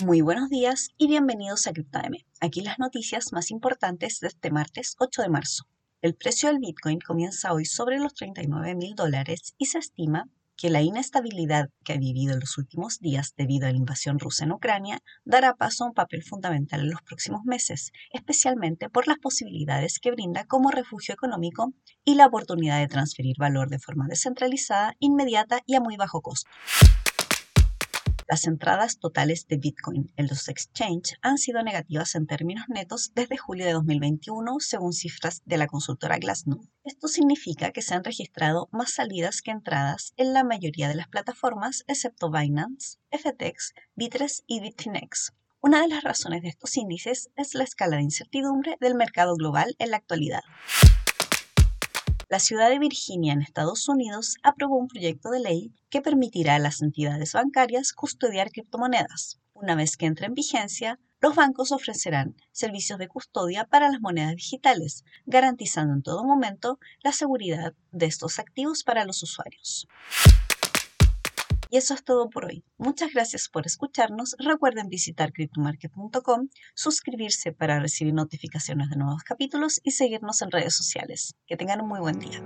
Muy buenos días y bienvenidos a CryptoM. Aquí las noticias más importantes de este martes 8 de marzo. El precio del Bitcoin comienza hoy sobre los 39 mil dólares y se estima que la inestabilidad que ha vivido en los últimos días debido a la invasión rusa en Ucrania dará paso a un papel fundamental en los próximos meses, especialmente por las posibilidades que brinda como refugio económico y la oportunidad de transferir valor de forma descentralizada, inmediata y a muy bajo costo. Las entradas totales de Bitcoin en los exchanges han sido negativas en términos netos desde julio de 2021, según cifras de la consultora Glassnode. Esto significa que se han registrado más salidas que entradas en la mayoría de las plataformas, excepto Binance, FTX, Bitres y Bitfinex. Una de las razones de estos índices es la escala de incertidumbre del mercado global en la actualidad. La ciudad de Virginia, en Estados Unidos, aprobó un proyecto de ley que permitirá a las entidades bancarias custodiar criptomonedas. Una vez que entre en vigencia, los bancos ofrecerán servicios de custodia para las monedas digitales, garantizando en todo momento la seguridad de estos activos para los usuarios. Y eso es todo por hoy. Muchas gracias por escucharnos. Recuerden visitar cryptomarket.com, suscribirse para recibir notificaciones de nuevos capítulos y seguirnos en redes sociales. Que tengan un muy buen día.